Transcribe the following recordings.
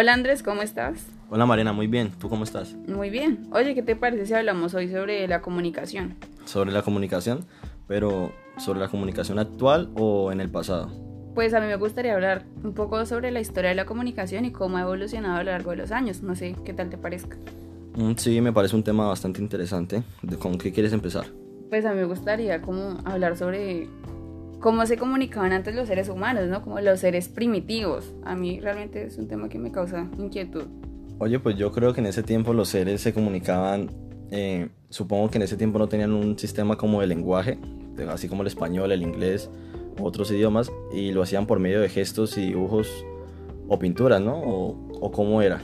Hola Andrés, ¿cómo estás? Hola Mariana, muy bien. ¿Tú cómo estás? Muy bien. Oye, ¿qué te parece si hablamos hoy sobre la comunicación? Sobre la comunicación, pero ¿sobre la comunicación actual o en el pasado? Pues a mí me gustaría hablar un poco sobre la historia de la comunicación y cómo ha evolucionado a lo largo de los años. No sé qué tal te parezca. Mm, Sí, me parece un tema bastante interesante. ¿De ¿Con qué quieres empezar? Pues a mí me gustaría como hablar sobre cómo se comunicaban antes los seres humanos, ¿no? Como los seres primitivos. A mí realmente es un tema que me causa inquietud. Oye, pues yo creo que en ese tiempo los seres se comunicaban, eh, supongo que en ese tiempo no tenían un sistema como de lenguaje, así como el español, el inglés, otros idiomas, y lo hacían por medio de gestos y dibujos o pinturas, ¿no? O, o cómo era.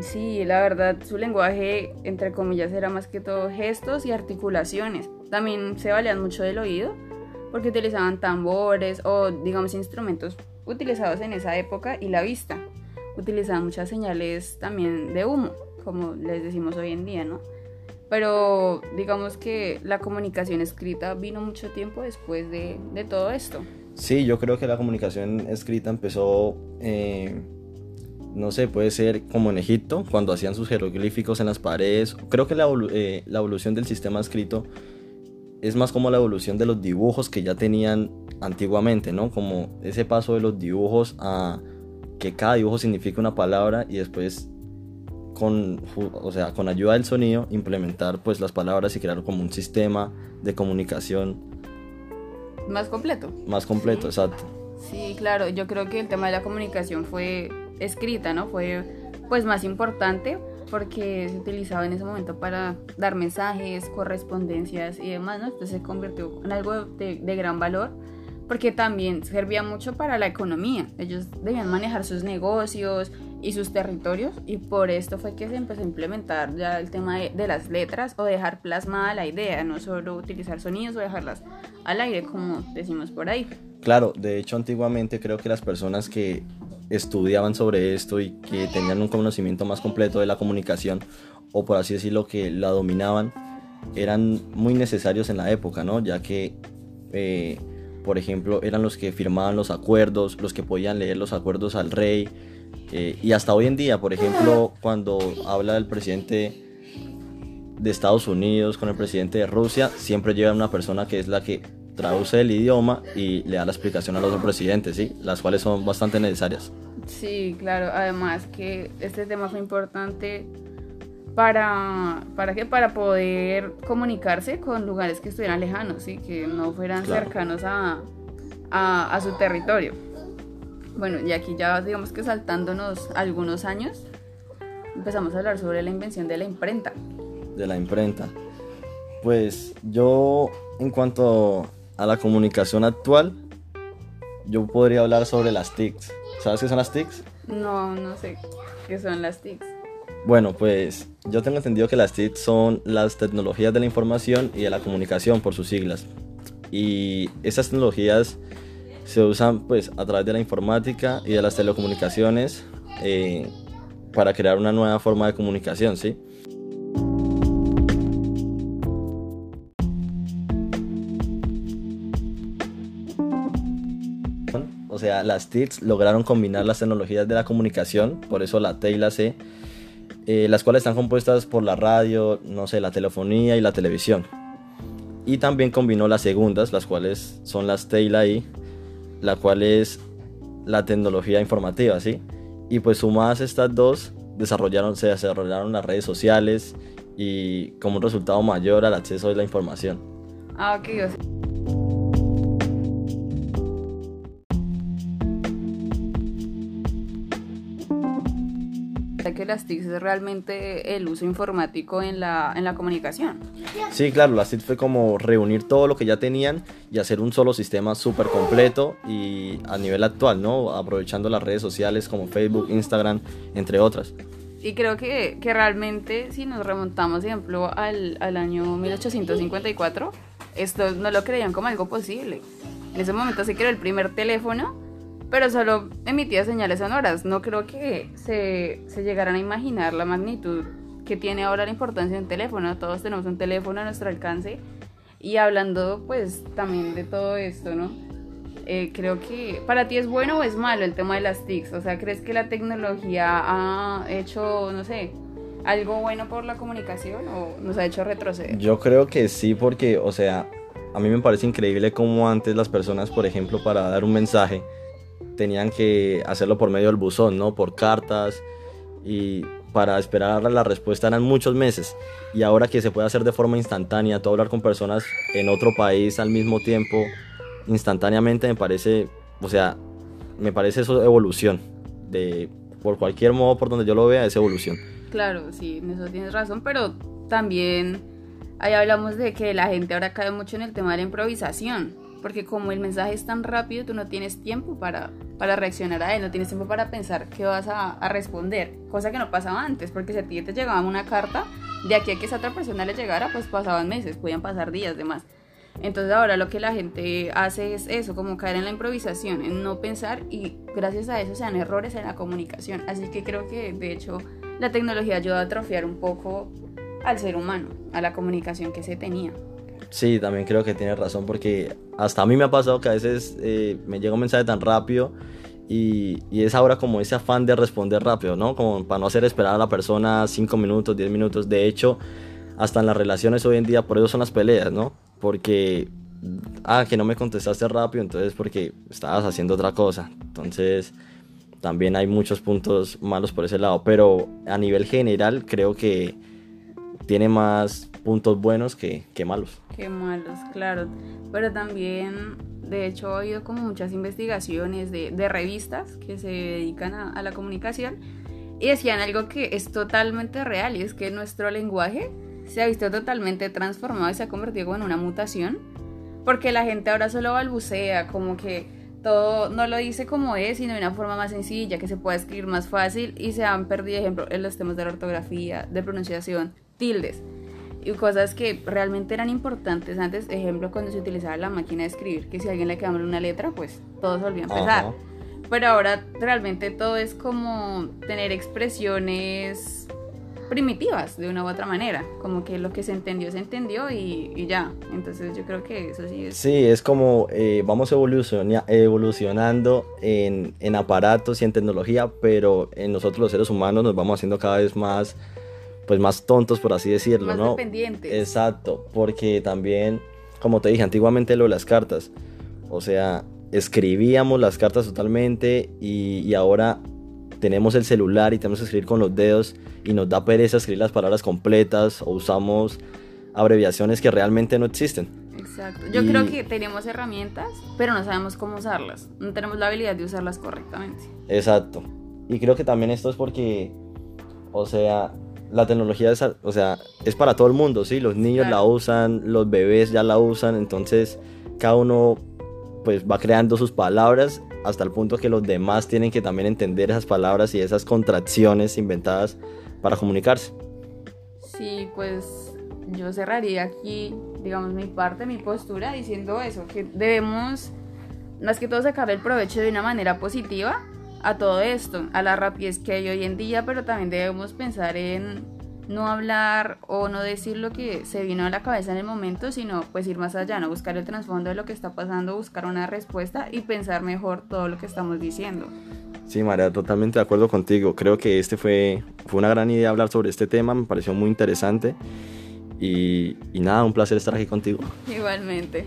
Sí, la verdad, su lenguaje, entre comillas, era más que todo gestos y articulaciones. También se valían mucho del oído, porque utilizaban tambores o, digamos, instrumentos utilizados en esa época y la vista. Utilizaban muchas señales también de humo, como les decimos hoy en día, ¿no? Pero digamos que la comunicación escrita vino mucho tiempo después de, de todo esto. Sí, yo creo que la comunicación escrita empezó, eh, no sé, puede ser como en Egipto, cuando hacían sus jeroglíficos en las paredes. Creo que la, eh, la evolución del sistema escrito es más como la evolución de los dibujos que ya tenían antiguamente, ¿no? Como ese paso de los dibujos a que cada dibujo significa una palabra y después con, o sea, con ayuda del sonido implementar pues las palabras y crear como un sistema de comunicación Más completo. más completo, Sí. exacto. Sí, claro, yo creo que el tema de la comunicación fue escrita, ¿no? Fue pues más importante porque se utilizaba en ese momento para dar mensajes, correspondencias y demás, ¿no? Entonces se convirtió en algo de, de gran valor porque también servía mucho para la economía. Ellos debían manejar sus negocios y sus territorios y por esto fue que se empezó a implementar ya el tema de, de las letras o dejar plasmada la idea, no solo utilizar sonidos o dejarlas al aire como decimos por ahí. Claro, de hecho antiguamente creo que las personas que estudiaban sobre esto y que tenían un conocimiento más completo de la comunicación, o por así decirlo, que la dominaban, eran muy necesarios en la época, ¿no? Ya que, eh, por ejemplo, eran los que firmaban los acuerdos, los que podían leer los acuerdos al rey, eh, y hasta hoy en día, por ejemplo, cuando habla el presidente de Estados Unidos con el presidente de Rusia, siempre lleva una persona que es la que traduce el idioma y le da la explicación a los presidentes, ¿sí? Las cuales son bastante necesarias. Sí, claro. Además que este tema fue importante para, ¿para qué? Para poder comunicarse con lugares que estuvieran lejanos, ¿sí? Que no fueran Claro. cercanos a, a, a su territorio. Bueno, y aquí ya digamos que saltándonos algunos años, empezamos a hablar sobre la invención de la imprenta. de la imprenta. Pues yo, en cuanto a la comunicación actual, yo podría hablar sobre las TICs. ¿Sabes qué son las TICs? No, no sé qué son las TICs. Bueno, pues yo tengo entendido que las TIC son las tecnologías de la información y de la comunicación por sus siglas. Y estas tecnologías se usan pues a través de la informática y de las telecomunicaciones eh, para crear una nueva forma de comunicación, ¿sí? O sea, las TICs lograron combinar las tecnologías de la comunicación, por eso la T y la C, eh, las cuales están compuestas por la radio, no sé, la telefonía y la televisión. Y también combinó las segundas, las cuales son las T y la I, la cual es la tecnología informativa, ¿sí? Y pues sumadas estas dos, desarrollaron, se desarrollaron las redes sociales y como un resultado mayor al acceso de la información. Ah, ok, sea, que las TICs es realmente el uso informático en la, en la comunicación. Sí, claro, la CIT fue como reunir todo lo que ya tenían y hacer un solo sistema súper completo y a nivel actual, ¿no? Aprovechando las redes sociales como Facebook, Instagram, entre otras. Y creo que, que realmente si nos remontamos, por ejemplo, al, al año 1854, esto no lo creían como algo posible. En ese momento se creó el primer teléfono, pero solo emitía señales sonoras. No creo que se, se llegaran a imaginar la magnitud que tiene ahora la importancia de un teléfono. Todos tenemos un teléfono a nuestro alcance. Y hablando pues también de todo esto, ¿no? eh, creo que para ti es bueno o es malo el tema de las TICs. O sea, ¿crees que la tecnología ha hecho, no sé, algo bueno por la comunicación o nos ha hecho retroceder? Yo creo que sí, porque, o sea, a mí me parece increíble cómo antes las personas, por ejemplo, para dar un mensaje, tenían que hacerlo por medio del buzón, ¿no? Por cartas y para esperar la respuesta eran muchos meses. Y ahora que se puede hacer de forma instantánea, tú hablar con personas en otro país al mismo tiempo, instantáneamente, me parece, o sea, me parece eso evolución. De, por cualquier modo, por donde yo lo vea, es evolución. Claro, sí, en eso tienes razón, pero también ahí hablamos de que la gente ahora cae mucho en el tema de la improvisación, porque como el mensaje es tan rápido, tú no tienes tiempo para, para reaccionar a él, no tienes tiempo para pensar qué vas a, responder, cosa que no pasaba antes, porque si a ti te llegaba una carta, de aquí a que esa otra persona le llegara, pues pasaban meses, podían pasar días, demás. Entonces ahora lo que la gente hace es eso, como caer en la improvisación, en no pensar y gracias a eso se dan errores en la comunicación. Así que creo que de hecho la tecnología ayuda a atrofiar un poco al ser humano, a la comunicación que se tenía. Sí, también creo que tienes razón porque hasta a mí me ha pasado que a veces eh, me llega un mensaje tan rápido y, y, es ahora como ese afán de responder rápido, ¿no? Como para no hacer esperar a la persona 5 minutos, 10 minutos. De hecho, hasta en las relaciones hoy en día, por eso son las peleas, ¿no? Porque, ah, que no me contestaste rápido, entonces porque estabas haciendo otra cosa. Entonces, también hay muchos puntos malos por ese lado, pero a nivel general creo que tiene más puntos buenos que, que malos. Que malos, claro. Pero también, de hecho, ha habido como muchas investigaciones de, de revistas que se dedican a, a la comunicación y decían algo que es totalmente real y es que nuestro lenguaje se ha visto totalmente transformado y se ha convertido en una mutación porque la gente ahora solo balbucea, como que todo no lo dice como es, sino de una forma más sencilla, que se pueda escribir más fácil y se han perdido, ejemplo, en los temas de la ortografía, de pronunciación, tildes y cosas que realmente eran importantes antes, ejemplo, cuando se utilizaba la máquina de escribir, que si a alguien le quedaba una letra, pues todo se volvía a empezar. Ajá. Pero ahora realmente todo es como tener expresiones primitivas de una u otra manera, como que lo que se entendió se entendió y, y ya, entonces yo creo que eso sí es... Sí, es como eh, vamos evoluciona evolucionando en, en, aparatos y en tecnología, pero en nosotros los seres humanos nos vamos haciendo cada vez más, pues más tontos, por así decirlo, más ¿no? dependientes. Exacto, porque también, como te dije antiguamente, lo de las cartas, o sea, escribíamos las cartas totalmente y, y ahora tenemos el celular y tenemos que escribir con los dedos y nos da pereza escribir las palabras completas o usamos abreviaciones que realmente no existen. Exacto. Yo y... creo que tenemos herramientas, pero no sabemos cómo usarlas. No tenemos la habilidad de usarlas correctamente. Exacto. Y creo que también esto es porque, o sea, la tecnología es, o sea, es para todo el mundo, ¿sí? Los niños claro. la usan, los bebés ya la usan, entonces cada uno pues va creando sus palabras hasta el punto que los demás tienen que también entender esas palabras y esas contracciones inventadas para comunicarse. Sí, pues yo cerraría aquí, digamos, mi parte, mi postura diciendo eso, que debemos más que todo sacar el provecho de una manera positiva a todo esto, a la rapidez que hay hoy en día, pero también debemos pensar en no hablar o no decir lo que se vino a la cabeza en el momento, sino pues ir más allá, no buscar el trasfondo de lo que está pasando, buscar una respuesta y pensar mejor todo lo que estamos diciendo. Sí, María, totalmente de acuerdo contigo. Creo que este fue, fue una gran idea hablar sobre este tema, me pareció muy interesante. Y, y nada, un placer estar aquí contigo. Igualmente.